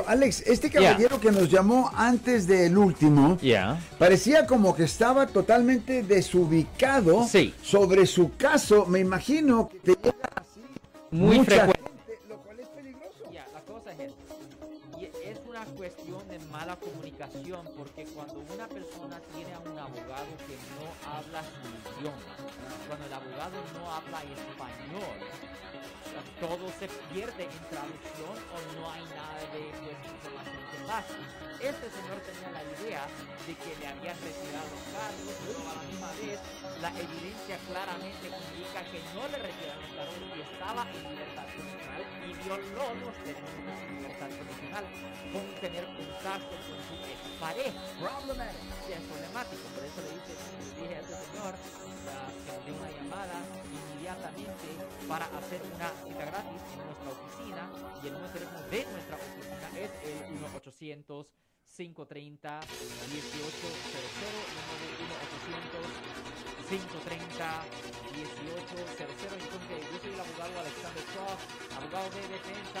Alex, este caballero que nos llamó antes del último, Yeah. parecía como que estaba totalmente desubicado Sí. sobre su caso. Me imagino que te llega así Muy mucha frecuente. gente, lo cual es peligroso. Ya, la cosa es es una cuestión de mala comunicación porque cuando una persona tiene a un abogado que no habla su idioma, cuando el abogado no habla español, todo se pierde en traducción o no hay nada de pues, información que pasa. Este señor tenía la idea de que le habían retirado cargos, pero a la misma vez la evidencia claramente indica que no le retiraron cargos y estaba en libertad condicional y violó los términos de libertad condicional con tener contacto con su expareja. Problematic. Sí, es problemático. Por eso le dije, inmediatamente para hacer una cita gratis en nuestra oficina y el número de teléfono de nuestra oficina es el 1 800 530 1800 número 1 800 530 1800 entonces yo soy el abogado Alexander Cross abogado de defensa